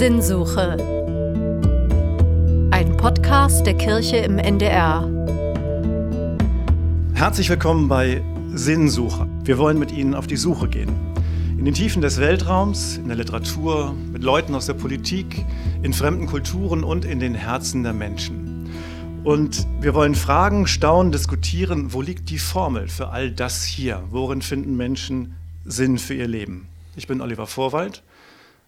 Sinnsuche. Ein Podcast der Kirche im NDR. Herzlich willkommen bei Sinnsuche. Wir wollen mit Ihnen auf die Suche gehen. In den Tiefen des Weltraums, in der Literatur, mit Leuten aus der Politik, in fremden Kulturen und in den Herzen der Menschen. Und wir wollen fragen, staunen, diskutieren, wo liegt die Formel für all das hier? Worin finden Menschen Sinn für ihr Leben? Ich bin Oliver Vorwald,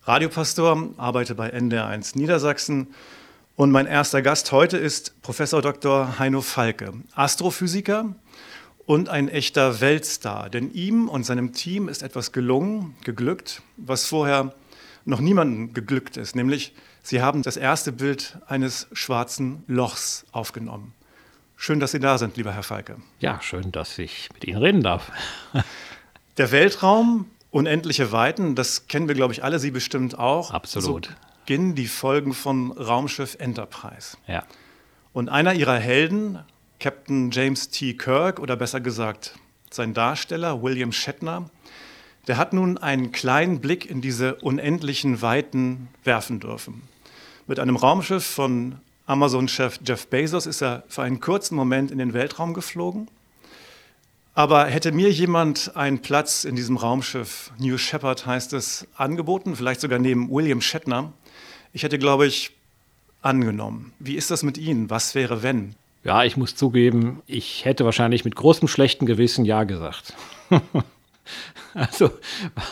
Radiopastor, arbeite bei NDR1 Niedersachsen und mein erster Gast heute ist Professor Dr. Heino Falke, Astrophysiker und ein echter Weltstar. Denn ihm und seinem Team ist etwas gelungen, geglückt, was vorher noch niemandem geglückt ist, nämlich Sie haben das erste Bild eines schwarzen Lochs aufgenommen. Schön, dass Sie da sind, lieber Herr Falke. Ja, schön, dass ich mit Ihnen reden darf. Der Weltraum, unendliche Weiten, das kennen wir, glaube ich, alle, Sie bestimmt auch. Absolut. So beginnen die Folgen von Raumschiff Enterprise. Ja. Und einer Ihrer Helden, Captain James T. Kirk, oder besser gesagt sein Darsteller William Shatner, der hat nun einen kleinen Blick in diese unendlichen Weiten werfen dürfen. Mit einem Raumschiff von Amazon-Chef Jeff Bezos ist er für einen kurzen Moment in den Weltraum geflogen. Aber hätte mir jemand einen Platz in diesem Raumschiff, New Shepard heißt es, angeboten, vielleicht sogar neben William Shatner, ich hätte, glaube ich, angenommen. Wie ist das mit Ihnen? Was wäre, wenn? Ja, ich muss zugeben, ich hätte wahrscheinlich mit großem schlechten Gewissen Ja gesagt. also,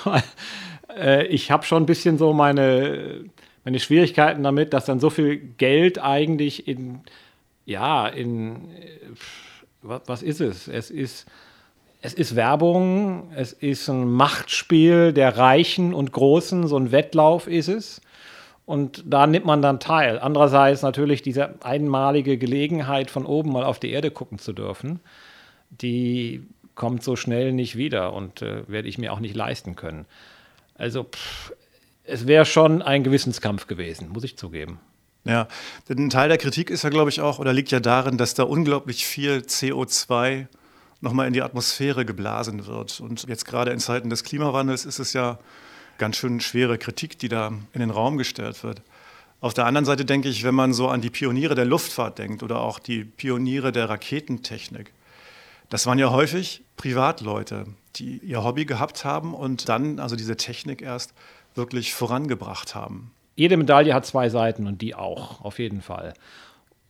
äh, ich habe schon ein bisschen so meine meine Schwierigkeiten damit, dass dann so viel Geld eigentlich in, ja, in, was, was ist es? Es ist, es ist Werbung, es ist ein Machtspiel der Reichen und Großen, so ein Wettlauf ist es. Und da nimmt man dann teil. Andererseits natürlich diese einmalige Gelegenheit, von oben mal auf die Erde gucken zu dürfen, die kommt so schnell nicht wieder und äh, werde ich mir auch nicht leisten können. Also pff, es wäre schon ein Gewissenskampf gewesen, muss ich zugeben. Ja, denn ein Teil der Kritik ist ja, glaube ich, auch, oder liegt ja darin, dass da unglaublich viel CO2 nochmal in die Atmosphäre geblasen wird. Und jetzt gerade in Zeiten des Klimawandels ist es ja ganz schön schwere Kritik, die da in den Raum gestellt wird. Auf der anderen Seite denke ich, wenn man so an die Pioniere der Luftfahrt denkt oder auch die Pioniere der Raketentechnik, das waren ja häufig Privatleute, die ihr Hobby gehabt haben und dann also diese Technik erst wirklich vorangebracht haben. Jede Medaille hat zwei Seiten und die auch, auf jeden Fall.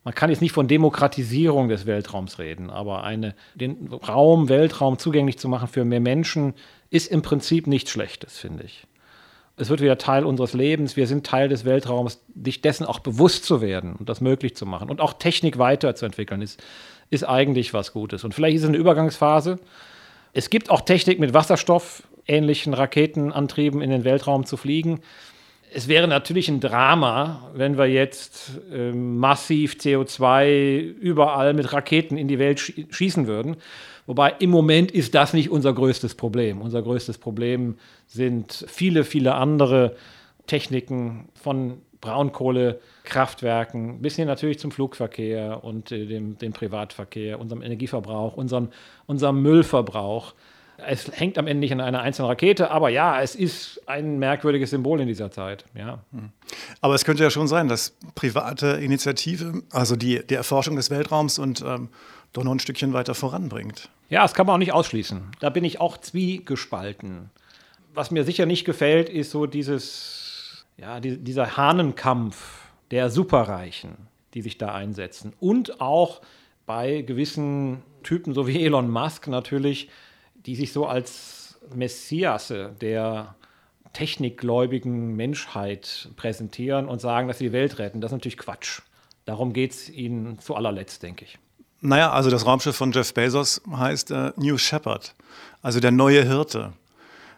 Man kann jetzt nicht von Demokratisierung des Weltraums reden, aber eine, den Raum, Weltraum zugänglich zu machen für mehr Menschen, ist im Prinzip nichts Schlechtes, finde ich. Es wird wieder Teil unseres Lebens. Wir sind Teil des Weltraums, sich dessen auch bewusst zu werden und das möglich zu machen. Und auch Technik weiterzuentwickeln, ist, ist eigentlich was Gutes. Und vielleicht ist es eine Übergangsphase. Es gibt auch Technik mit Wasserstoff, ähnlichen Raketenantrieben in den Weltraum zu fliegen. Es wäre natürlich ein Drama, wenn wir jetzt äh, massiv CO2 überall mit Raketen in die Welt schießen würden. Wobei im Moment ist das nicht unser größtes Problem. Unser größtes Problem sind viele, viele andere Techniken von Braunkohlekraftwerken bis hin natürlich zum Flugverkehr und äh, dem, dem Privatverkehr, unserem Energieverbrauch, unserem, unserem Müllverbrauch. Es hängt am Ende nicht an einer einzelnen Rakete, aber ja, es ist ein merkwürdiges Symbol in dieser Zeit. Ja. Hm. Aber es könnte ja schon sein, dass private Initiative, also die, die Erforschung des Weltraums und ähm, doch noch ein Stückchen weiter voranbringt. Ja, das kann man auch nicht ausschließen. Da bin ich auch zwiegespalten. Was mir sicher nicht gefällt, ist so dieses, ja, die, dieser Hahnenkampf der Superreichen, die sich da einsetzen. Und auch bei gewissen Typen, so wie Elon Musk natürlich, die sich so als Messiasse der technikgläubigen Menschheit präsentieren und sagen, dass sie die Welt retten. Das ist natürlich Quatsch. Darum geht es ihnen zu allerletzt, denke ich. Naja, also das Raumschiff von Jeff Bezos heißt äh, New Shepard, also der neue Hirte.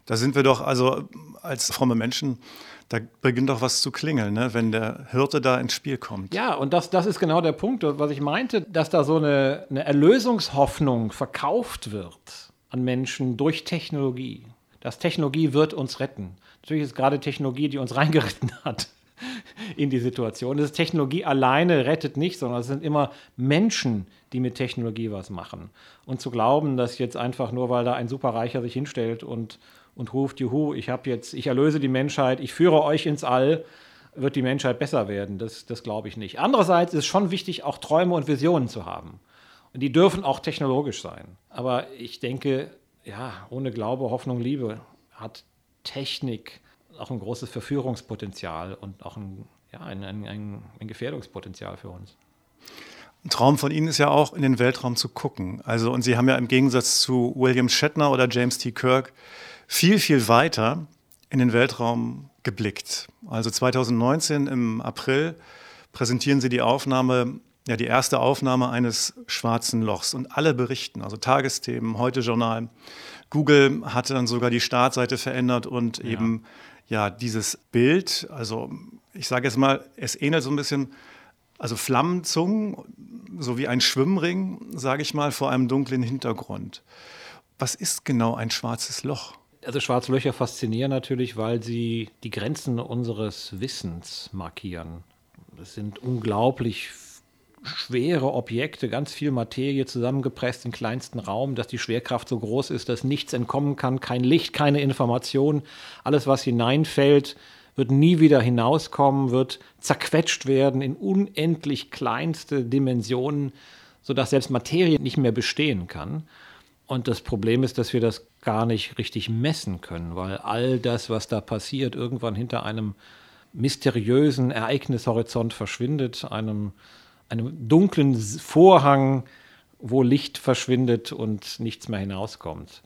Da sind wir doch also als fromme Menschen, da beginnt doch was zu klingeln, ne? wenn der Hirte da ins Spiel kommt. Ja, und das, das ist genau der Punkt, was ich meinte, dass da so eine, eine Erlösungshoffnung verkauft wird an Menschen durch Technologie. Das Technologie wird uns retten. Natürlich ist gerade Technologie, die uns reingeritten hat in die Situation. Das ist Technologie alleine rettet nicht, sondern es sind immer Menschen, die mit Technologie was machen. Und zu glauben, dass jetzt einfach nur, weil da ein Superreicher sich hinstellt und, und ruft, juhu, ich habe jetzt, ich erlöse die Menschheit, ich führe euch ins All wird die Menschheit besser werden. Das, das glaube ich nicht. Andererseits ist es schon wichtig, auch Träume und Visionen zu haben. Die dürfen auch technologisch sein. Aber ich denke, ja, ohne Glaube, Hoffnung, Liebe hat Technik auch ein großes Verführungspotenzial und auch ein, ja, ein, ein, ein Gefährdungspotenzial für uns. Ein Traum von Ihnen ist ja auch, in den Weltraum zu gucken. Also, und Sie haben ja im Gegensatz zu William Shatner oder James T. Kirk viel, viel weiter in den Weltraum geblickt. Also 2019 im April präsentieren Sie die Aufnahme, ja, die erste Aufnahme eines schwarzen Lochs und alle berichten, also Tagesthemen, heute Journal. Google hatte dann sogar die Startseite verändert und ja. eben ja dieses Bild, also ich sage jetzt mal, es ähnelt so ein bisschen also Flammenzungen, so wie ein Schwimmring, sage ich mal, vor einem dunklen Hintergrund. Was ist genau ein schwarzes Loch? Also schwarze Löcher faszinieren natürlich, weil sie die Grenzen unseres Wissens markieren. Das sind unglaublich schwere Objekte, ganz viel Materie zusammengepresst im kleinsten Raum, dass die Schwerkraft so groß ist, dass nichts entkommen kann, kein Licht, keine Information. Alles, was hineinfällt, wird nie wieder hinauskommen, wird zerquetscht werden in unendlich kleinste Dimensionen, sodass selbst Materie nicht mehr bestehen kann. Und das Problem ist, dass wir das gar nicht richtig messen können, weil all das, was da passiert, irgendwann hinter einem mysteriösen Ereignishorizont verschwindet, einem, einem dunklen Vorhang, wo Licht verschwindet und nichts mehr hinauskommt.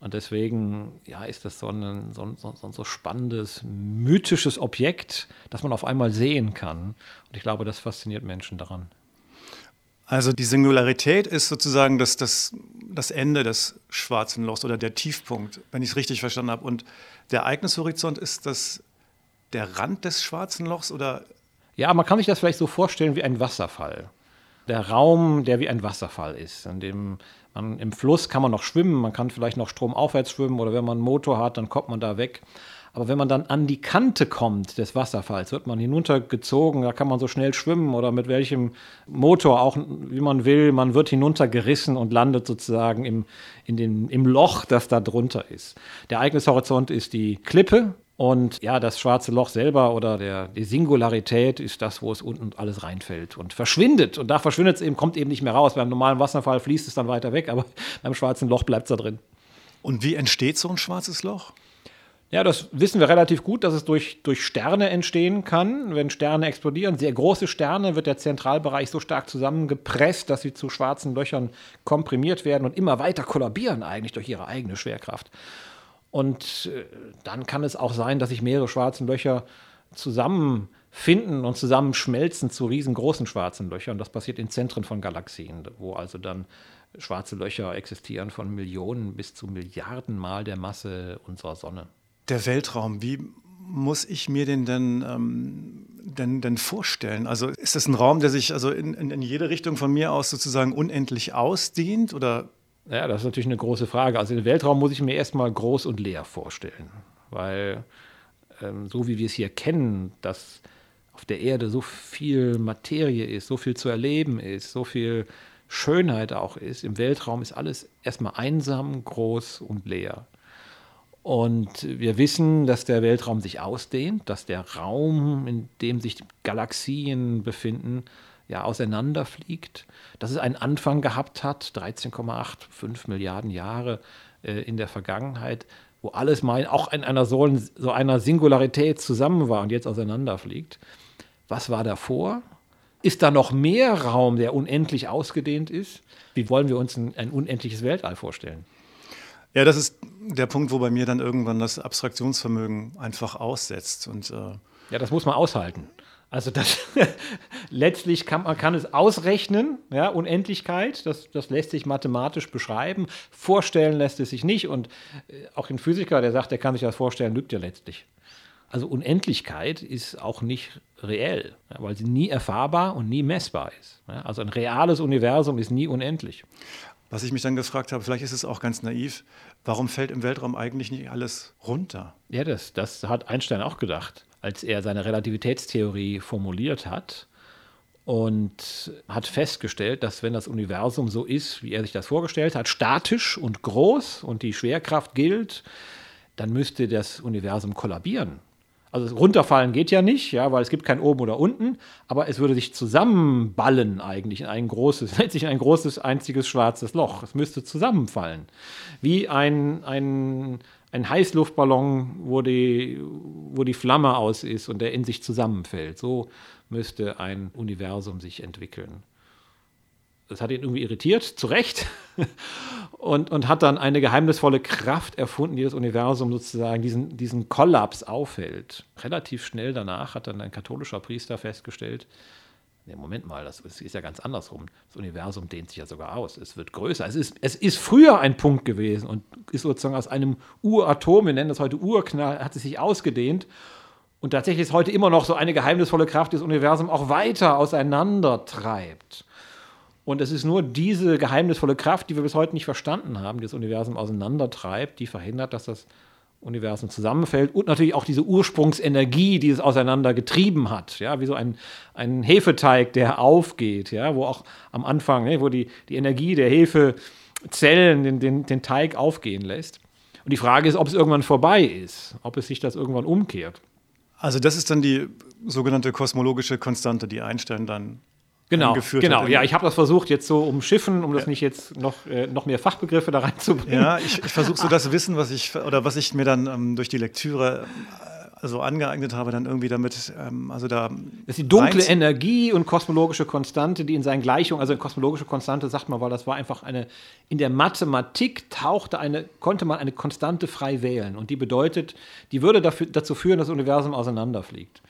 Und deswegen ja, ist das so ein so, so, so spannendes, mythisches Objekt, das man auf einmal sehen kann. Und ich glaube, das fasziniert Menschen daran. Also die Singularität ist sozusagen das, das, das Ende des schwarzen Lochs oder der Tiefpunkt, wenn ich es richtig verstanden habe. Und der Ereignishorizont ist das der Rand des schwarzen Lochs oder? Ja, man kann sich das vielleicht so vorstellen wie ein Wasserfall. Der Raum, der wie ein Wasserfall ist, in dem man, Im Fluss kann man noch schwimmen, man kann vielleicht noch stromaufwärts schwimmen oder wenn man einen Motor hat, dann kommt man da weg. Aber wenn man dann an die Kante kommt des Wasserfalls, wird man hinuntergezogen, da kann man so schnell schwimmen oder mit welchem Motor auch, wie man will, man wird hinuntergerissen und landet sozusagen im, in den, im Loch, das da drunter ist. Der Ereignishorizont ist die Klippe, und ja, das schwarze Loch selber oder der, die Singularität ist das, wo es unten alles reinfällt und verschwindet. Und da verschwindet es eben, kommt eben nicht mehr raus. Beim normalen Wasserfall fließt es dann weiter weg, aber beim schwarzen Loch bleibt es da drin. Und wie entsteht so ein schwarzes Loch? Ja, das wissen wir relativ gut, dass es durch, durch Sterne entstehen kann. Wenn Sterne explodieren, sehr große Sterne, wird der Zentralbereich so stark zusammengepresst, dass sie zu schwarzen Löchern komprimiert werden und immer weiter kollabieren eigentlich durch ihre eigene Schwerkraft. Und äh, dann kann es auch sein, dass sich mehrere schwarzen Löcher zusammenfinden und zusammenschmelzen zu riesengroßen schwarzen Löchern. Das passiert in Zentren von Galaxien, wo also dann schwarze Löcher existieren von Millionen bis zu Milliarden Mal der Masse unserer Sonne. Der Weltraum, wie muss ich mir den denn, ähm, denn, denn vorstellen? Also ist das ein Raum, der sich also in, in, in jede Richtung von mir aus sozusagen unendlich ausdehnt oder ja, das ist natürlich eine große Frage. Also den Weltraum muss ich mir erstmal groß und leer vorstellen, weil ähm, so wie wir es hier kennen, dass auf der Erde so viel Materie ist, so viel zu erleben ist, so viel Schönheit auch ist, im Weltraum ist alles erstmal einsam, groß und leer. Und wir wissen, dass der Weltraum sich ausdehnt, dass der Raum, in dem sich Galaxien befinden, ja, auseinanderfliegt, dass es einen Anfang gehabt hat, 13,85 Milliarden Jahre äh, in der Vergangenheit, wo alles mal auch in einer so, so einer Singularität zusammen war und jetzt auseinanderfliegt. Was war davor? Ist da noch mehr Raum, der unendlich ausgedehnt ist? Wie wollen wir uns ein, ein unendliches Weltall vorstellen? Ja, das ist der Punkt, wo bei mir dann irgendwann das Abstraktionsvermögen einfach aussetzt. Und, äh ja, das muss man aushalten. Also das letztlich kann man kann es ausrechnen, ja, Unendlichkeit, das, das lässt sich mathematisch beschreiben. Vorstellen lässt es sich nicht. Und äh, auch ein Physiker, der sagt, er kann sich das vorstellen, lügt ja letztlich. Also Unendlichkeit ist auch nicht reell, weil sie nie erfahrbar und nie messbar ist. Also ein reales Universum ist nie unendlich. Was ich mich dann gefragt habe, vielleicht ist es auch ganz naiv, warum fällt im Weltraum eigentlich nicht alles runter? Ja, das, das hat Einstein auch gedacht als er seine Relativitätstheorie formuliert hat und hat festgestellt, dass wenn das Universum so ist, wie er sich das vorgestellt hat, statisch und groß und die Schwerkraft gilt, dann müsste das Universum kollabieren. Also runterfallen geht ja nicht, ja, weil es gibt kein oben oder unten, aber es würde sich zusammenballen eigentlich in ein großes, letztlich in ein großes einziges schwarzes Loch. Es müsste zusammenfallen. Wie ein, ein, ein Heißluftballon, wo die, wo die Flamme aus ist und der in sich zusammenfällt. So müsste ein Universum sich entwickeln. Das hat ihn irgendwie irritiert, zu Recht, und, und hat dann eine geheimnisvolle Kraft erfunden, die das Universum sozusagen diesen, diesen Kollaps aufhält. Relativ schnell danach hat dann ein katholischer Priester festgestellt, Nee, Moment mal, das ist ja ganz andersrum. Das Universum dehnt sich ja sogar aus. Es wird größer. Es ist, es ist früher ein Punkt gewesen und ist sozusagen aus einem Uratom, wir nennen das heute Urknall, hat es sich ausgedehnt. Und tatsächlich ist heute immer noch so eine geheimnisvolle Kraft, die das Universum auch weiter auseinander treibt. Und es ist nur diese geheimnisvolle Kraft, die wir bis heute nicht verstanden haben, die das Universum auseinandertreibt, die verhindert, dass das Universum zusammenfällt und natürlich auch diese Ursprungsenergie, die es auseinander getrieben hat, ja, wie so ein, ein Hefeteig, der aufgeht, ja, wo auch am Anfang, ne, wo die, die Energie der Hefezellen den, den, den Teig aufgehen lässt. Und die Frage ist, ob es irgendwann vorbei ist, ob es sich das irgendwann umkehrt. Also das ist dann die sogenannte kosmologische Konstante, die Einstein dann genau, genau. Ja, ich habe das versucht jetzt so umschiffen, um das ja. nicht jetzt noch, äh, noch mehr Fachbegriffe da reinzubringen. Ja, ich, ich versuche so das Wissen, was ich oder was ich mir dann ähm, durch die Lektüre äh, so angeeignet habe, dann irgendwie damit, ähm, also da. Das ist die dunkle Energie und kosmologische Konstante, die in seinen Gleichungen, also kosmologische Konstante sagt man, weil das war einfach eine, in der Mathematik tauchte eine, konnte man eine Konstante frei wählen und die bedeutet, die würde dafür, dazu führen, dass das Universum auseinanderfliegt.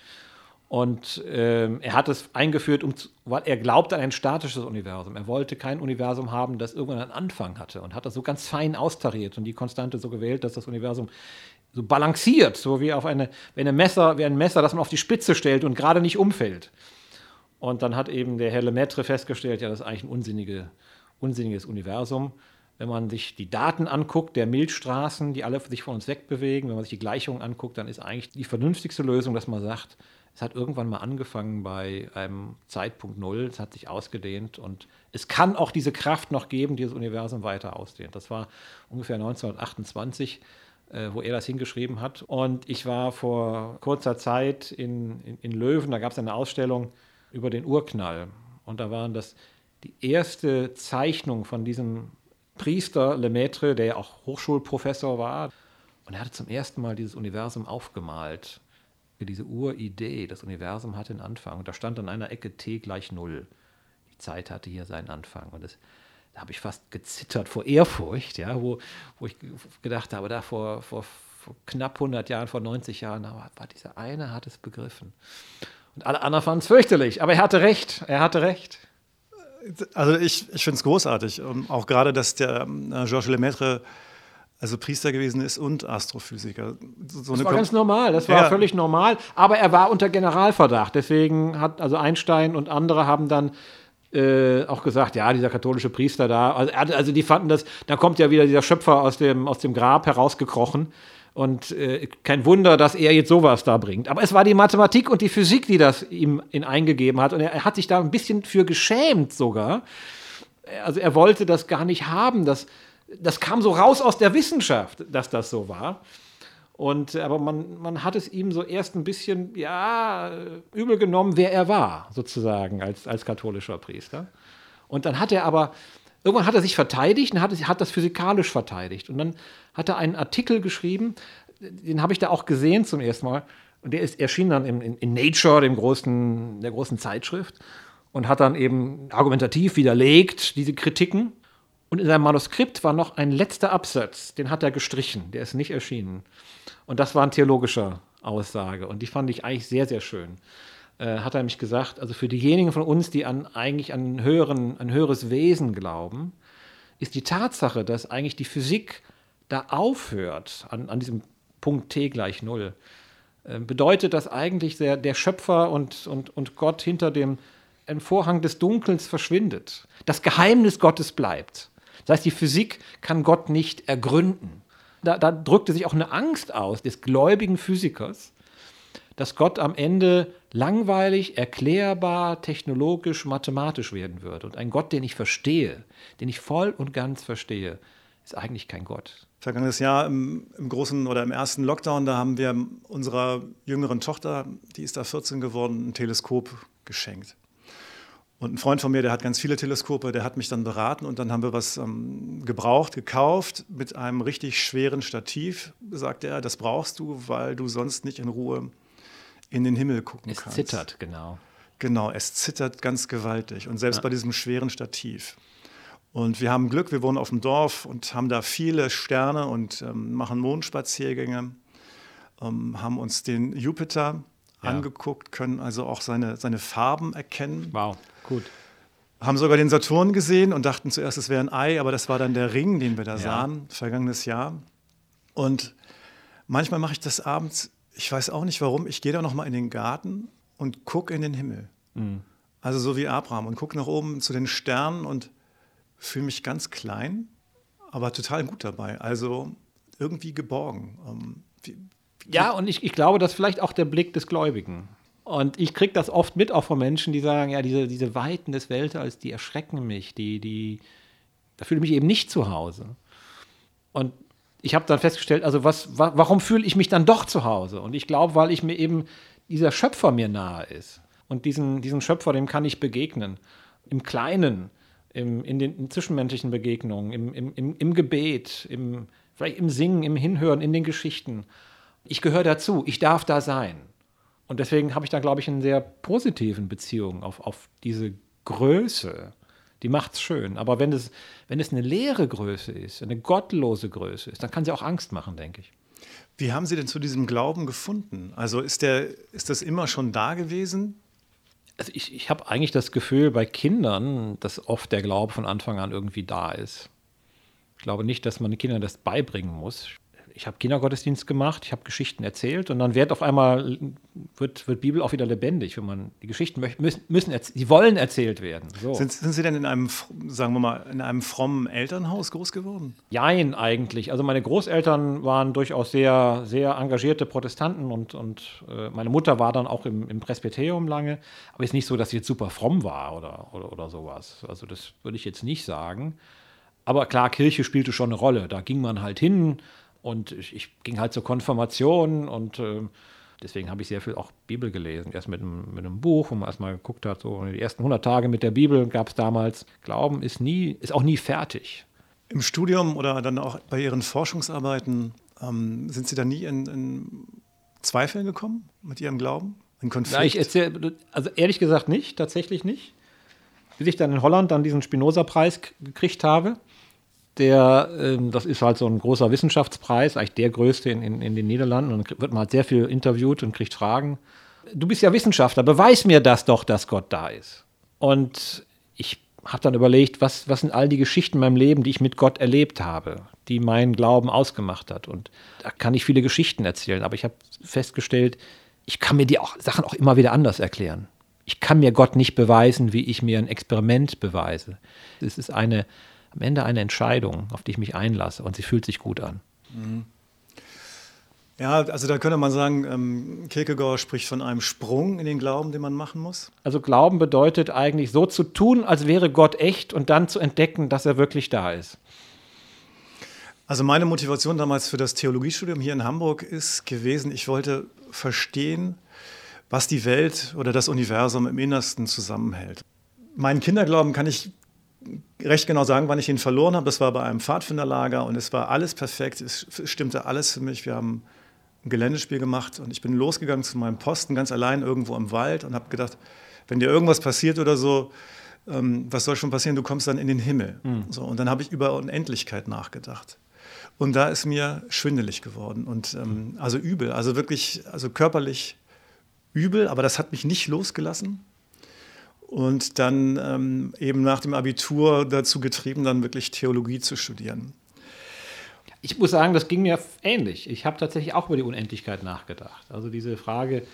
Und ähm, er hat es eingeführt, um zu, weil er glaubt an ein statisches Universum. Er wollte kein Universum haben, das irgendwann einen Anfang hatte und hat das so ganz fein austariert und die Konstante so gewählt, dass das Universum so balanciert, so wie auf eine, wie, eine Messer, wie ein Messer, das man auf die Spitze stellt und gerade nicht umfällt. Und dann hat eben der Herr Lemaitre festgestellt, ja, das ist eigentlich ein unsinnige, unsinniges Universum. Wenn man sich die Daten anguckt, der Milchstraßen, die alle sich von uns wegbewegen, wenn man sich die Gleichungen anguckt, dann ist eigentlich die vernünftigste Lösung, dass man sagt, es hat irgendwann mal angefangen bei einem Zeitpunkt Null, es hat sich ausgedehnt und es kann auch diese Kraft noch geben, die das Universum weiter ausdehnt. Das war ungefähr 1928, äh, wo er das hingeschrieben hat. Und ich war vor kurzer Zeit in, in, in Löwen, da gab es eine Ausstellung über den Urknall. Und da waren das die erste Zeichnung von diesem Priester Lemaitre, der ja auch Hochschulprofessor war. Und er hatte zum ersten Mal dieses Universum aufgemalt diese Uridee, das Universum hatte einen Anfang. Und da stand an einer Ecke t gleich null. Die Zeit hatte hier seinen Anfang. Und das, da habe ich fast gezittert vor Ehrfurcht, ja, wo, wo ich gedacht habe, da vor, vor, vor knapp 100 Jahren, vor 90 Jahren, war, war dieser eine hat es begriffen. Und alle anderen fanden es fürchterlich. Aber er hatte recht. Er hatte recht. Also ich, ich finde es großartig. auch gerade, dass der äh, Georges Lemaitre also Priester gewesen ist und Astrophysiker. So das war ganz normal, das war ja. völlig normal, aber er war unter Generalverdacht. Deswegen hat also Einstein und andere haben dann äh, auch gesagt, ja, dieser katholische Priester da, also, also, die fanden das, da kommt ja wieder dieser Schöpfer aus dem, aus dem Grab herausgekrochen. Und äh, kein Wunder, dass er jetzt sowas da bringt. Aber es war die Mathematik und die Physik, die das ihm in eingegeben hat. Und er, er hat sich da ein bisschen für geschämt sogar. Also er wollte das gar nicht haben, dass das kam so raus aus der Wissenschaft, dass das so war. Und, aber man, man hat es ihm so erst ein bisschen, ja, übel genommen, wer er war, sozusagen, als, als katholischer Priester. Und dann hat er aber, irgendwann hat er sich verteidigt und hat, hat das physikalisch verteidigt. Und dann hat er einen Artikel geschrieben, den habe ich da auch gesehen zum ersten Mal. Und der ist, erschien dann in, in, in Nature, dem großen, der großen Zeitschrift, und hat dann eben argumentativ widerlegt diese Kritiken und in seinem Manuskript war noch ein letzter Absatz, den hat er gestrichen, der ist nicht erschienen. Und das war eine theologische Aussage und die fand ich eigentlich sehr, sehr schön. Äh, hat er nämlich gesagt, also für diejenigen von uns, die an, eigentlich an, ein höheren, ein höheres Wesen glauben, ist die Tatsache, dass eigentlich die Physik da aufhört, an, an diesem Punkt t gleich null, äh, bedeutet, dass eigentlich der, der Schöpfer und, und, und Gott hinter dem ein Vorhang des Dunkels verschwindet. Das Geheimnis Gottes bleibt. Das heißt, die Physik kann Gott nicht ergründen. Da, da drückte sich auch eine Angst aus des gläubigen Physikers, dass Gott am Ende langweilig, erklärbar, technologisch, mathematisch werden wird. Und ein Gott, den ich verstehe, den ich voll und ganz verstehe, ist eigentlich kein Gott. Vergangenes Jahr im, im, großen oder im ersten Lockdown, da haben wir unserer jüngeren Tochter, die ist da 14 geworden, ein Teleskop geschenkt. Und ein Freund von mir, der hat ganz viele Teleskope, der hat mich dann beraten und dann haben wir was ähm, gebraucht, gekauft mit einem richtig schweren Stativ, sagt er, das brauchst du, weil du sonst nicht in Ruhe in den Himmel gucken es kannst. Es zittert, genau. Genau, es zittert ganz gewaltig und selbst ja. bei diesem schweren Stativ. Und wir haben Glück, wir wohnen auf dem Dorf und haben da viele Sterne und ähm, machen Mondspaziergänge, ähm, haben uns den Jupiter ja. angeguckt, können also auch seine, seine Farben erkennen. Wow. Gut. Haben sogar den Saturn gesehen und dachten zuerst, es wäre ein Ei, aber das war dann der Ring, den wir da ja. sahen, vergangenes Jahr. Und manchmal mache ich das abends, ich weiß auch nicht warum, ich gehe da nochmal in den Garten und gucke in den Himmel. Mhm. Also so wie Abraham und gucke nach oben zu den Sternen und fühle mich ganz klein, aber total gut dabei. Also irgendwie geborgen. Ähm, wie, wie ja, und ich, ich glaube, das ist vielleicht auch der Blick des Gläubigen. Und ich kriege das oft mit auch von Menschen, die sagen, ja, diese, diese Weiten des Weltalls, die erschrecken mich, die, die, da fühle ich mich eben nicht zu Hause. Und ich habe dann festgestellt, also was, wa warum fühle ich mich dann doch zu Hause? Und ich glaube, weil ich mir eben dieser Schöpfer mir nahe ist. Und diesen, diesen Schöpfer, dem kann ich begegnen. Im Kleinen, im, in den in zwischenmenschlichen Begegnungen, im, im, im, im Gebet, im, vielleicht im Singen, im Hinhören, in den Geschichten. Ich gehöre dazu, ich darf da sein. Und deswegen habe ich da, glaube ich, einen sehr positiven Beziehung auf, auf diese Größe. Die macht es schön. Aber wenn es, wenn es eine leere Größe ist, eine gottlose Größe ist, dann kann sie auch Angst machen, denke ich. Wie haben Sie denn zu diesem Glauben gefunden? Also ist, der, ist das immer schon da gewesen? Also ich, ich habe eigentlich das Gefühl bei Kindern, dass oft der Glaube von Anfang an irgendwie da ist. Ich glaube nicht, dass man den Kindern das beibringen muss ich habe Kindergottesdienst gemacht, ich habe Geschichten erzählt und dann wird auf einmal, wird, wird Bibel auch wieder lebendig, wenn man die Geschichten möchte, müssen, müssen sie wollen erzählt werden. So. Sind, sind, Sie denn in einem, sagen wir mal, in einem frommen Elternhaus groß geworden? Jein, eigentlich. Also meine Großeltern waren durchaus sehr, sehr engagierte Protestanten und, und äh, meine Mutter war dann auch im, im Presbyterium lange, aber es ist nicht so, dass sie jetzt super fromm war oder, oder, oder sowas. Also das würde ich jetzt nicht sagen. Aber klar, Kirche spielte schon eine Rolle. Da ging man halt hin, und ich, ich ging halt zur Konfirmation und äh, deswegen habe ich sehr viel auch Bibel gelesen. Erst mit einem, mit einem Buch, wo man erstmal geguckt hat, so die ersten 100 Tage mit der Bibel gab es damals. Glauben ist, nie, ist auch nie fertig. Im Studium oder dann auch bei Ihren Forschungsarbeiten ähm, sind Sie da nie in, in Zweifel gekommen mit Ihrem Glauben? In Konflikt? Ja, ich erzähl, also ehrlich gesagt nicht, tatsächlich nicht. Bis ich dann in Holland dann diesen Spinoza-Preis gekriegt habe, der, ähm, das ist halt so ein großer Wissenschaftspreis, eigentlich der größte in, in, in den Niederlanden. Und wird man halt sehr viel interviewt und kriegt Fragen. Du bist ja Wissenschaftler, beweis mir das doch, dass Gott da ist. Und ich habe dann überlegt, was, was sind all die Geschichten in meinem Leben, die ich mit Gott erlebt habe, die meinen Glauben ausgemacht hat. Und da kann ich viele Geschichten erzählen, aber ich habe festgestellt, ich kann mir die auch, Sachen auch immer wieder anders erklären. Ich kann mir Gott nicht beweisen, wie ich mir ein Experiment beweise. Es ist eine, am Ende eine Entscheidung, auf die ich mich einlasse und sie fühlt sich gut an. Mhm. Ja, also da könnte man sagen, ähm, Kierkegaard spricht von einem Sprung in den Glauben, den man machen muss. Also Glauben bedeutet eigentlich so zu tun, als wäre Gott echt und dann zu entdecken, dass er wirklich da ist. Also meine Motivation damals für das Theologiestudium hier in Hamburg ist gewesen, ich wollte verstehen, was die Welt oder das Universum im Innersten zusammenhält. Meinen Kinderglauben kann ich recht genau sagen, wann ich ihn verloren habe. Das war bei einem Pfadfinderlager und es war alles perfekt. Es stimmte alles für mich. Wir haben ein Geländespiel gemacht und ich bin losgegangen zu meinem Posten ganz allein irgendwo im Wald und habe gedacht, wenn dir irgendwas passiert oder so, ähm, was soll schon passieren? Du kommst dann in den Himmel. Mhm. So, und dann habe ich über Unendlichkeit nachgedacht. Und da ist mir schwindelig geworden und ähm, also übel, also wirklich, also körperlich übel, aber das hat mich nicht losgelassen und dann ähm, eben nach dem Abitur dazu getrieben, dann wirklich Theologie zu studieren. Ich muss sagen, das ging mir ähnlich. Ich habe tatsächlich auch über die Unendlichkeit nachgedacht. Also diese Frage,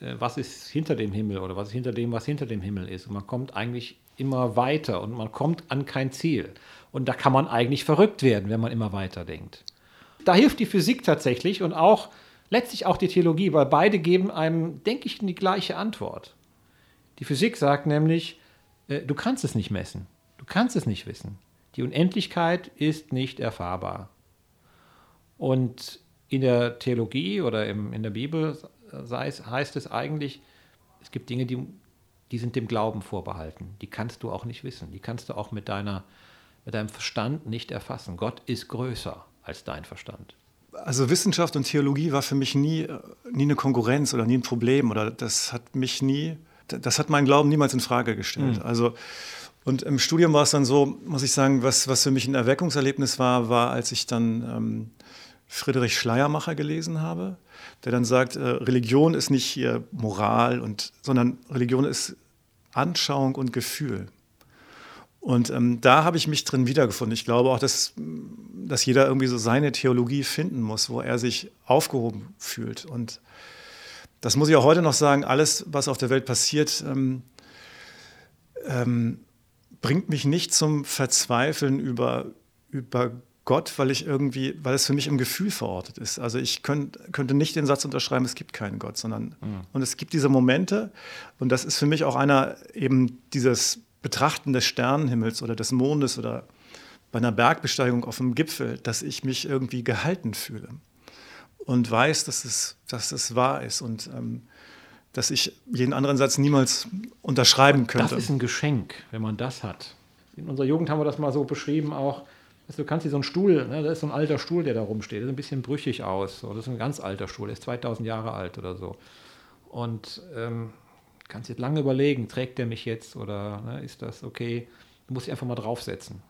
äh, was ist hinter dem Himmel oder was ist hinter dem, was hinter dem Himmel ist. Und man kommt eigentlich immer weiter und man kommt an kein Ziel. Und da kann man eigentlich verrückt werden, wenn man immer weiter denkt. Da hilft die Physik tatsächlich und auch letztlich auch die Theologie, weil beide geben einem, denke ich, die gleiche Antwort. Die Physik sagt nämlich, äh, du kannst es nicht messen. Du kannst es nicht wissen. Die Unendlichkeit ist nicht erfahrbar. Und in der Theologie oder im, in der Bibel es, heißt es eigentlich, es gibt Dinge, die, die sind dem Glauben vorbehalten. Die kannst du auch nicht wissen. Die kannst du auch mit, deiner, mit deinem Verstand nicht erfassen. Gott ist größer als dein Verstand. Also Wissenschaft und Theologie war für mich nie, nie eine Konkurrenz oder nie ein Problem oder das hat mich nie, das hat meinen Glauben niemals in Frage gestellt. Mhm. Also und im Studium war es dann so, muss ich sagen, was, was für mich ein Erweckungserlebnis war, war, als ich dann ähm, Friedrich Schleiermacher gelesen habe, der dann sagt, äh, Religion ist nicht hier Moral, und, sondern Religion ist Anschauung und Gefühl. Und ähm, da habe ich mich drin wiedergefunden. Ich glaube auch, dass, dass jeder irgendwie so seine Theologie finden muss, wo er sich aufgehoben fühlt. Und das muss ich auch heute noch sagen, alles, was auf der Welt passiert, ähm, ähm, bringt mich nicht zum Verzweifeln über, über Gott, weil ich irgendwie, weil es für mich im Gefühl verortet ist. Also ich könnt, könnte nicht den Satz unterschreiben, es gibt keinen Gott, sondern mhm. und es gibt diese Momente und das ist für mich auch einer eben dieses Betrachten des Sternenhimmels oder des Mondes oder bei einer Bergbesteigung auf dem Gipfel, dass ich mich irgendwie gehalten fühle und weiß, dass es, dass es wahr ist und ähm, dass ich jeden anderen Satz niemals unterschreiben könnte. Das ist ein Geschenk, wenn man das hat. In unserer Jugend haben wir das mal so beschrieben auch. Also du kannst dir so einen Stuhl, ne, da ist so ein alter Stuhl, der da rumsteht, der sieht ein bisschen brüchig aus. So, das ist ein ganz alter Stuhl, der ist 2000 Jahre alt oder so. Und ähm, kannst jetzt lange überlegen, trägt der mich jetzt oder ne, ist das okay? Du musst dich einfach mal draufsetzen.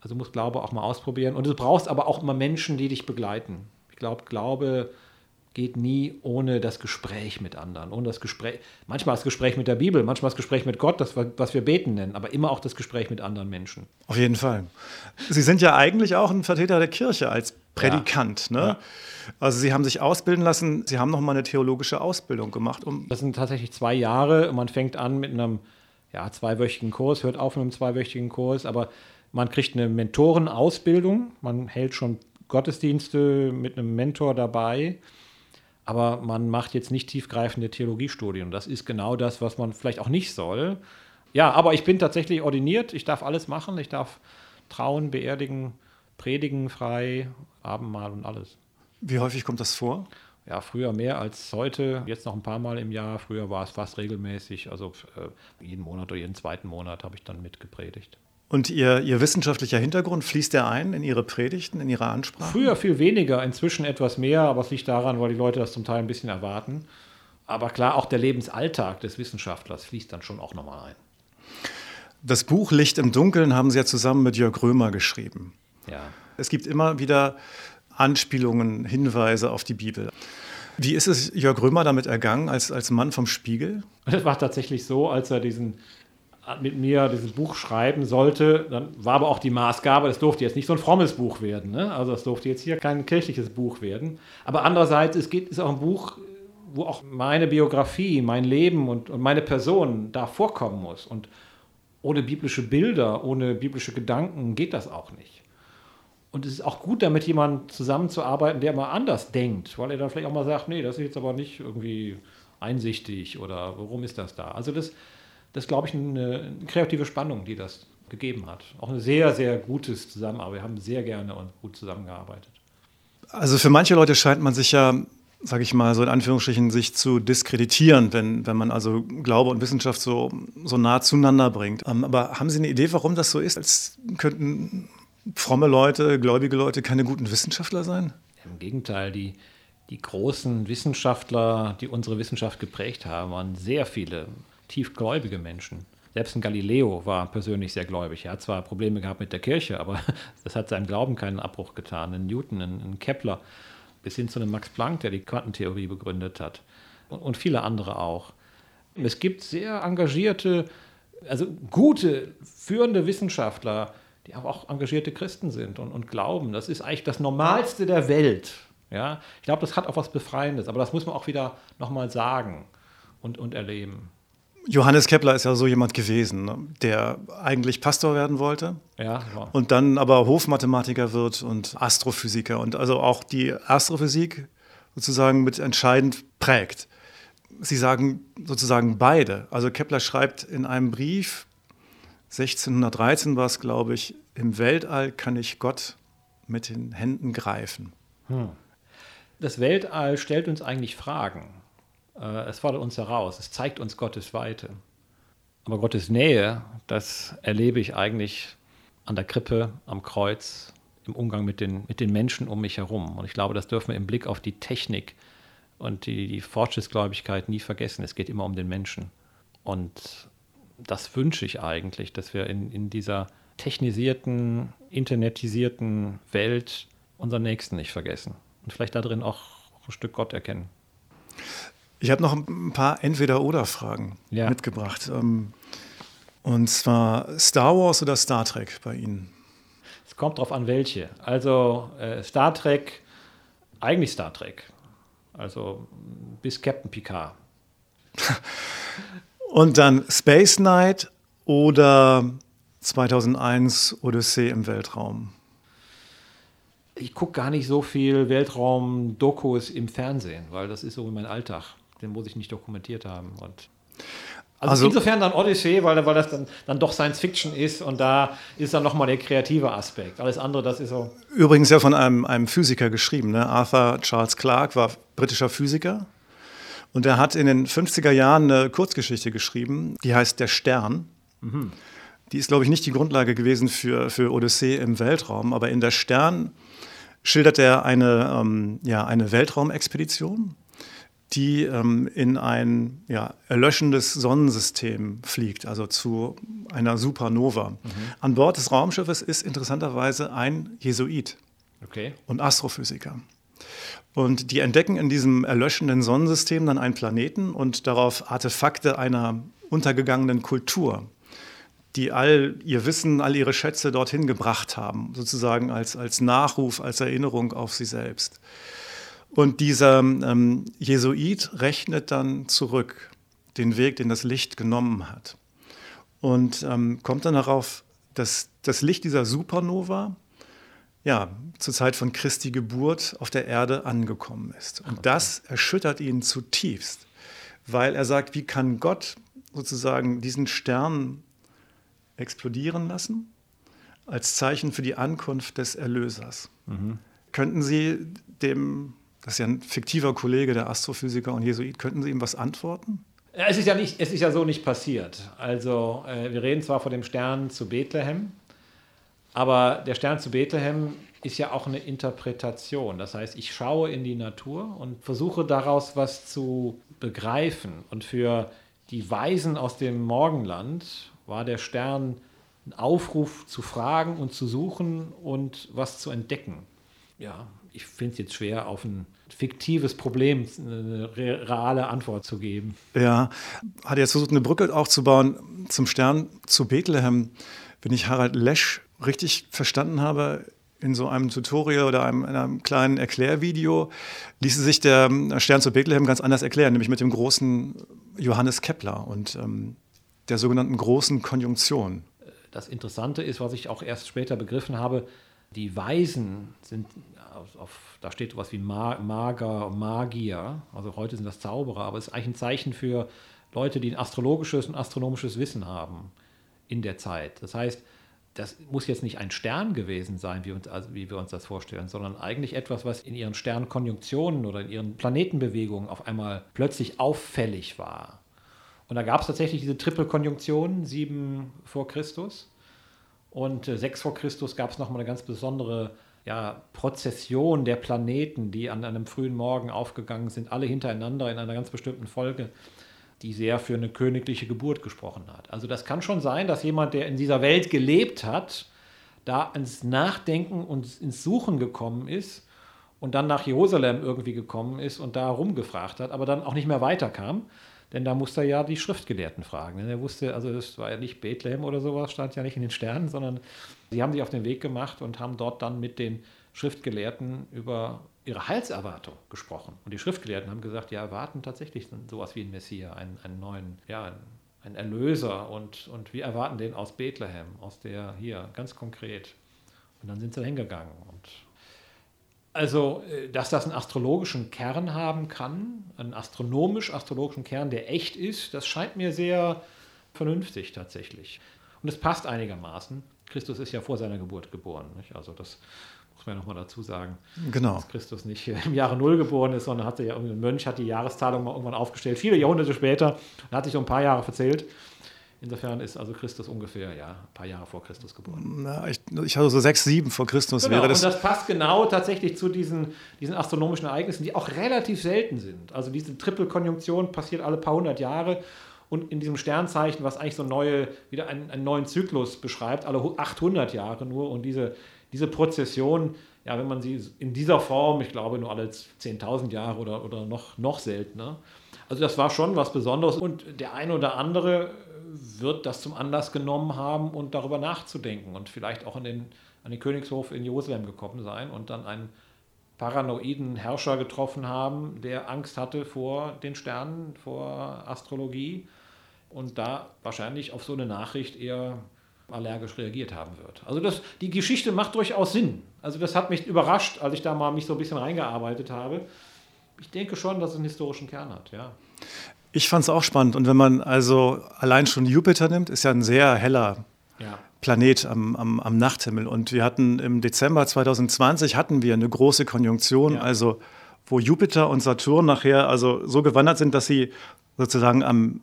Also du musst Glaube auch mal ausprobieren. Und du brauchst aber auch immer Menschen, die dich begleiten. Ich glaube, Glaube geht nie ohne das Gespräch mit anderen. Ohne das Gespräch, manchmal das Gespräch mit der Bibel, manchmal das Gespräch mit Gott, das, was wir beten nennen, aber immer auch das Gespräch mit anderen Menschen. Auf jeden Fall. Sie sind ja eigentlich auch ein Vertreter der Kirche als Prädikant. Ja. Ne? Ja. Also Sie haben sich ausbilden lassen, Sie haben noch mal eine theologische Ausbildung gemacht. Um das sind tatsächlich zwei Jahre. Man fängt an mit einem ja, zweiwöchigen Kurs, hört auf mit einem zweiwöchigen Kurs, aber man kriegt eine Mentorenausbildung, man hält schon Gottesdienste mit einem Mentor dabei aber man macht jetzt nicht tiefgreifende Theologiestudien. Das ist genau das, was man vielleicht auch nicht soll. Ja, aber ich bin tatsächlich ordiniert. Ich darf alles machen. Ich darf trauen, beerdigen, predigen frei, Abendmahl und alles. Wie häufig kommt das vor? Ja, früher mehr als heute. Jetzt noch ein paar Mal im Jahr. Früher war es fast regelmäßig. Also äh, jeden Monat oder jeden zweiten Monat habe ich dann mitgepredigt. Und Ihr, Ihr wissenschaftlicher Hintergrund, fließt der ein in Ihre Predigten, in Ihre Ansprache? Früher viel weniger, inzwischen etwas mehr, aber es liegt daran, weil die Leute das zum Teil ein bisschen erwarten. Aber klar, auch der Lebensalltag des Wissenschaftlers fließt dann schon auch nochmal ein. Das Buch Licht im Dunkeln haben Sie ja zusammen mit Jörg Römer geschrieben. Ja. Es gibt immer wieder Anspielungen, Hinweise auf die Bibel. Wie ist es Jörg Römer damit ergangen, als, als Mann vom Spiegel? Es war tatsächlich so, als er diesen mit mir dieses Buch schreiben sollte, dann war aber auch die Maßgabe, das durfte jetzt nicht so ein frommes Buch werden. Ne? Also es durfte jetzt hier kein kirchliches Buch werden. Aber andererseits, es geht, ist auch ein Buch, wo auch meine Biografie, mein Leben und, und meine Person da vorkommen muss. Und ohne biblische Bilder, ohne biblische Gedanken geht das auch nicht. Und es ist auch gut, damit jemand zusammenzuarbeiten, der mal anders denkt, weil er dann vielleicht auch mal sagt, nee, das ist jetzt aber nicht irgendwie einsichtig oder warum ist das da? Also das, das ist, glaube ich, eine, kreative Spannung, die das gegeben hat. Auch ein sehr, sehr gutes Zusammenarbeit. Wir haben sehr gerne und gut zusammengearbeitet. Also für manche Leute scheint man sich ja, sage ich mal, so in Anführungsstrichen, sich zu diskreditieren, wenn, wenn man also Glaube und Wissenschaft so, so nah zueinander bringt. Ähm, aber haben Sie eine Idee, warum das so ist? Als könnten fromme Leute, gläubige Leute keine guten Wissenschaftler sein? Im Gegenteil, die, die großen Wissenschaftler, die unsere Wissenschaft geprägt haben, waren sehr viele tiefgläubige Menschen. Selbst ein Galileo war persönlich sehr gläubig. Er hat zwar Probleme gehabt mit der Kirche, aber das hat seinem Glauben keinen Abbruch getan. Ein Newton, ein, Kepler, bis hin zu einem Max Planck, der die Quantentheorie begründet hat. Und, viele andere auch. Es gibt sehr engagierte, also gute, führende Wissenschaftler, die auch engagierte Christen sind und, und glauben. Das ist eigentlich das Normalste der Welt. Ja? Ich glaube, das hat auch was Befreiendes, aber das muss man auch wieder nochmal sagen und, und erleben. Johannes Kepler ist ja so jemand gewesen, ne, der eigentlich Pastor werden wollte. Ja, wow. Und dann aber Hofmathematiker wird und Astrophysiker und also auch die Astrophysik sozusagen mit entscheidend prägt. Sie sagen sozusagen beide. Also Kepler schreibt in einem Brief, 1613 war es, glaube ich, im Weltall kann ich Gott mit den Händen greifen. Hm. Das Weltall stellt uns eigentlich Fragen. Äh, es fordert uns heraus, es zeigt uns Gottes Weite. Aber Gottes Nähe, das erlebe ich eigentlich an der Krippe, am Kreuz, im Umgang mit den, mit den Menschen um mich herum. Und ich glaube, das dürfen wir im Blick auf die Technik und die, die Fortschrittsgläubigkeit nie vergessen. Es geht immer um den Menschen. Und das wünsche ich eigentlich, dass wir in, in dieser technisierten, internetisierten Welt unseren Nächsten nicht vergessen und vielleicht darin auch ein Stück Gott erkennen. Ich habe noch ein paar Entweder-Oder-Fragen ja. mitgebracht. Ähm, und zwar Star Wars oder Star Trek bei Ihnen? Es kommt darauf an, welche. Also äh, Star Trek, eigentlich Star Trek. Also bis Captain Picard. Und dann Space Knight oder 2001 Odyssee im Weltraum? Ich gucke gar nicht so viel Weltraum-Dokus im Fernsehen, weil das ist so mein Alltag. Den muss ich nicht dokumentiert haben. Und also, also, insofern dann Odyssey, weil, weil das dann, dann doch Science Fiction ist und da ist dann nochmal der kreative Aspekt. Alles andere, das ist so. Übrigens ja von einem, einem Physiker geschrieben. Ne? Arthur Charles Clarke war britischer Physiker und er hat in den 50er Jahren eine Kurzgeschichte geschrieben, die heißt Der Stern. Mhm. Die ist, glaube ich, nicht die Grundlage gewesen für, für Odyssee im Weltraum, aber in Der Stern schildert er eine, ähm, ja, eine Weltraumexpedition die ähm, in ein ja, erlöschendes Sonnensystem fliegt, also zu einer Supernova. Mhm. An Bord des Raumschiffes ist interessanterweise ein Jesuit okay. und Astrophysiker. Und die entdecken in diesem erlöschenden Sonnensystem dann einen Planeten und darauf Artefakte einer untergegangenen Kultur, die all ihr Wissen, all ihre Schätze dorthin gebracht haben, sozusagen als, als Nachruf, als Erinnerung auf sie selbst. Und dieser ähm, Jesuit rechnet dann zurück den Weg, den das Licht genommen hat. Und ähm, kommt dann darauf, dass das Licht dieser Supernova ja, zur Zeit von Christi Geburt auf der Erde angekommen ist. Und das erschüttert ihn zutiefst, weil er sagt, wie kann Gott sozusagen diesen Stern explodieren lassen als Zeichen für die Ankunft des Erlösers? Mhm. Könnten Sie dem das ist ja ein fiktiver Kollege, der Astrophysiker und Jesuit. Könnten Sie ihm was antworten? Es, ist ja nicht, es ist ja so nicht passiert. Also, äh, wir reden zwar von dem Stern zu Bethlehem, aber der Stern zu Bethlehem ist ja auch eine Interpretation. Das heißt, ich schaue in die Natur und versuche daraus was zu begreifen. Und für die Weisen aus dem Morgenland war der Stern ein Aufruf zu fragen und zu suchen und was zu entdecken. Ja, ich finde es jetzt schwer, auf ein fiktives Problem eine reale Antwort zu geben. Ja, hat jetzt versucht, eine Brücke aufzubauen zum Stern zu Bethlehem. Wenn ich Harald Lesch richtig verstanden habe, in so einem Tutorial oder einem, einem kleinen Erklärvideo ließe sich der Stern zu Bethlehem ganz anders erklären, nämlich mit dem großen Johannes Kepler und ähm, der sogenannten großen Konjunktion. Das Interessante ist, was ich auch erst später begriffen habe, die Weisen sind auf, auf, da steht was wie Ma Mager, Magier, also heute sind das Zauberer, aber es ist eigentlich ein Zeichen für Leute, die ein astrologisches und astronomisches Wissen haben in der Zeit. Das heißt, das muss jetzt nicht ein Stern gewesen sein, wie, uns, also wie wir uns das vorstellen, sondern eigentlich etwas, was in ihren Sternkonjunktionen oder in ihren Planetenbewegungen auf einmal plötzlich auffällig war. Und da gab es tatsächlich diese Triple-Konjunktion, sieben vor Christus. Und äh, sechs vor Christus gab es nochmal eine ganz besondere ja, Prozession der Planeten, die an einem frühen Morgen aufgegangen sind, alle hintereinander in einer ganz bestimmten Folge, die sehr für eine königliche Geburt gesprochen hat. Also das kann schon sein, dass jemand, der in dieser Welt gelebt hat, da ins Nachdenken und ins Suchen gekommen ist und dann nach Jerusalem irgendwie gekommen ist und da rumgefragt hat, aber dann auch nicht mehr weiterkam. Denn da musste er ja die Schriftgelehrten fragen. Denn er wusste, also es war ja nicht Bethlehem oder sowas, stand ja nicht in den Sternen, sondern sie haben sich auf den Weg gemacht und haben dort dann mit den Schriftgelehrten über ihre Heilserwartung gesprochen. Und die Schriftgelehrten haben gesagt, ja, erwarten tatsächlich sowas wie ein Messias, einen, einen neuen, ja, einen, einen Erlöser. Und, und wir erwarten den aus Bethlehem, aus der hier, ganz konkret. Und dann sind sie hingegangen und also, äh, dass das einen astrologischen Kern haben kann, einen astronomisch-astrologischen Kern, der echt ist, das scheint mir sehr vernünftig tatsächlich. Und es passt einigermaßen. Christus ist ja vor seiner Geburt geboren. Nicht? Also das muss man ja nochmal dazu sagen. Genau. Dass Christus nicht im Jahre Null geboren ist, sondern hatte ja ein Mönch hat die Jahreszahlung mal irgendwann aufgestellt, viele Jahrhunderte später, und hat sich um ein paar Jahre verzählt. Insofern ist also Christus ungefähr ja, ein paar Jahre vor Christus geboren. Na, ich, ich hatte so sechs, sieben vor Christus Genau, wäre das. und das passt genau tatsächlich zu diesen, diesen astronomischen Ereignissen, die auch relativ selten sind. Also diese Triple-Konjunktion passiert alle paar hundert Jahre und in diesem Sternzeichen, was eigentlich so neue, wieder einen, einen neuen Zyklus beschreibt, alle 800 Jahre nur und diese, diese Prozession, ja, wenn man sie in dieser Form, ich glaube nur alle 10.000 Jahre oder, oder noch, noch seltener. Also das war schon was Besonderes und der eine oder andere wird das zum Anlass genommen haben und darüber nachzudenken und vielleicht auch an den, an den Königshof in Jerusalem gekommen sein und dann einen paranoiden Herrscher getroffen haben, der Angst hatte vor den Sternen, vor Astrologie und da wahrscheinlich auf so eine Nachricht eher allergisch reagiert haben wird. Also das, die Geschichte macht durchaus Sinn. Also das hat mich überrascht, als ich da mal mich so ein bisschen reingearbeitet habe. Ich denke schon, dass es einen historischen Kern hat, ja. Ich fand es auch spannend. Und wenn man also allein schon Jupiter nimmt, ist ja ein sehr heller Ja. Planet am, am, am Nachthimmel. Und wir hatten im Dezember 2020 hatten wir eine große Konjunktion, Ja. also wo Jupiter und Saturn nachher also so gewandert sind, dass sie sozusagen am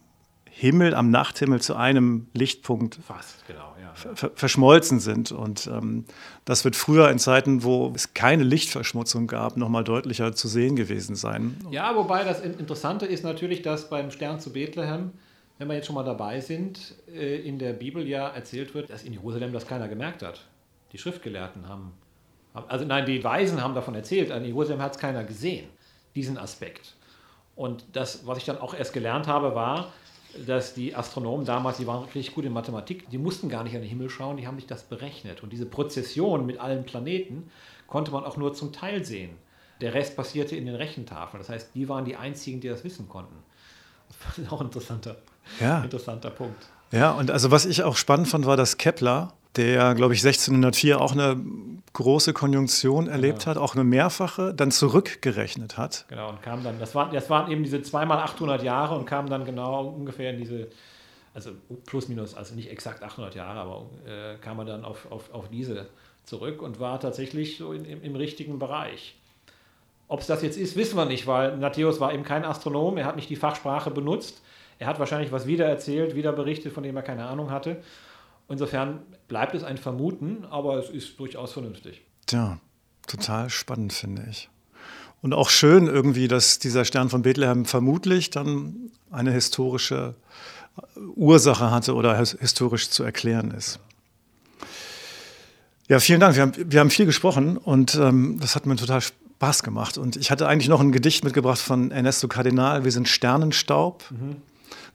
Himmel, am Nachthimmel zu einem Lichtpunkt Fast, genau, ja. ver verschmolzen sind. Und ähm, das wird früher in Zeiten, wo es keine Lichtverschmutzung gab, nochmal deutlicher zu sehen gewesen sein. Ja, wobei das In- Interessante ist natürlich, dass beim Stern zu Bethlehem, wenn wir jetzt schon mal dabei sind, äh, in der Bibel ja erzählt wird, dass in Jerusalem das keiner gemerkt hat. Die Schriftgelehrten haben, haben also nein, die Weisen haben davon erzählt, in Jerusalem hat es keiner gesehen, diesen Aspekt. Und das, was ich dann auch erst gelernt habe, war, dass die Astronomen damals, die waren richtig gut in Mathematik, die mussten gar nicht an den Himmel schauen, die haben sich das berechnet. Und diese Prozession mit allen Planeten konnte man auch nur zum Teil sehen. Der Rest passierte in den Rechentafeln. Das heißt, die waren die einzigen, die das wissen konnten. Das ist auch ein interessanter, Ja. interessanter Punkt. Ja, und also was ich auch spannend fand, war, dass Kepler, der, glaube ich, 1604 auch eine große Konjunktion erlebt hat, auch eine mehrfache, dann zurückgerechnet hat. Genau, und kam dann, das waren, das waren eben diese zweimal 800 Jahre und kam dann genau ungefähr in diese, also plus minus, also nicht exakt 800 Jahre, aber äh, kam er dann auf, auf, auf diese zurück und war tatsächlich so in, im, im richtigen Bereich. Ob es das jetzt ist, wissen wir nicht, weil Matthäus war eben kein Astronom, er hat nicht die Fachsprache benutzt, er hat wahrscheinlich was wiedererzählt, wieder berichtet, von dem er keine Ahnung hatte. Insofern bleibt es ein Vermuten, aber es ist durchaus vernünftig. Tja, total spannend, finde ich. Und auch schön irgendwie, dass dieser Stern von Bethlehem vermutlich dann eine historische Ursache hatte oder his- historisch zu erklären ist. Ja, vielen Dank. Wir haben, wir haben viel gesprochen und ähm, das hat mir total Spaß gemacht. Und ich hatte eigentlich noch ein Gedicht mitgebracht von Ernesto Cardinal. Wir sind Sternenstaub.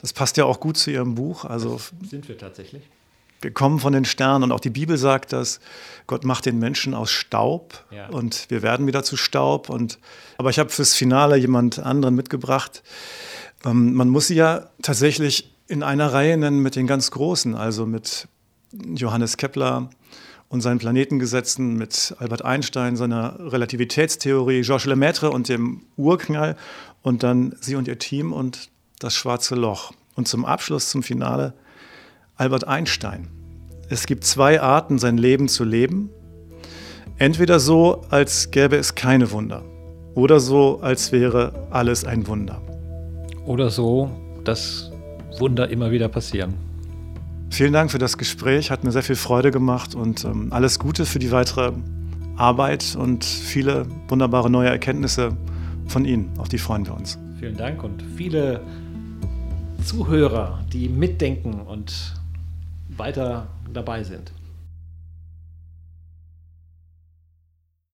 Das passt ja auch gut zu Ihrem Buch. Also Sind wir tatsächlich? Wir kommen von den Sternen und auch die Bibel sagt, dass Gott macht den Menschen aus Staub Ja. und wir werden wieder zu Staub. Und, aber ich habe fürs Finale jemand anderen mitgebracht. Ähm, man muss sie ja tatsächlich in einer Reihe nennen mit den ganz Großen, also mit Johannes Kepler und seinen Planetengesetzen, mit Albert Einstein, seiner Relativitätstheorie, Georges Lemaitre und dem Urknall und dann sie und ihr Team und das schwarze Loch. Und zum Abschluss, zum Finale, Albert Einstein. Es gibt zwei Arten, sein Leben zu leben. Entweder so, als gäbe es keine Wunder, oder so, als wäre alles ein Wunder. Oder so, dass Wunder immer wieder passieren. Vielen Dank für das Gespräch, hat mir sehr viel Freude gemacht und ähm, alles Gute für die weitere Arbeit und viele wunderbare neue Erkenntnisse von Ihnen. Auf die freuen wir uns. Vielen Dank und viele Zuhörer, die mitdenken und weiter dabei sind.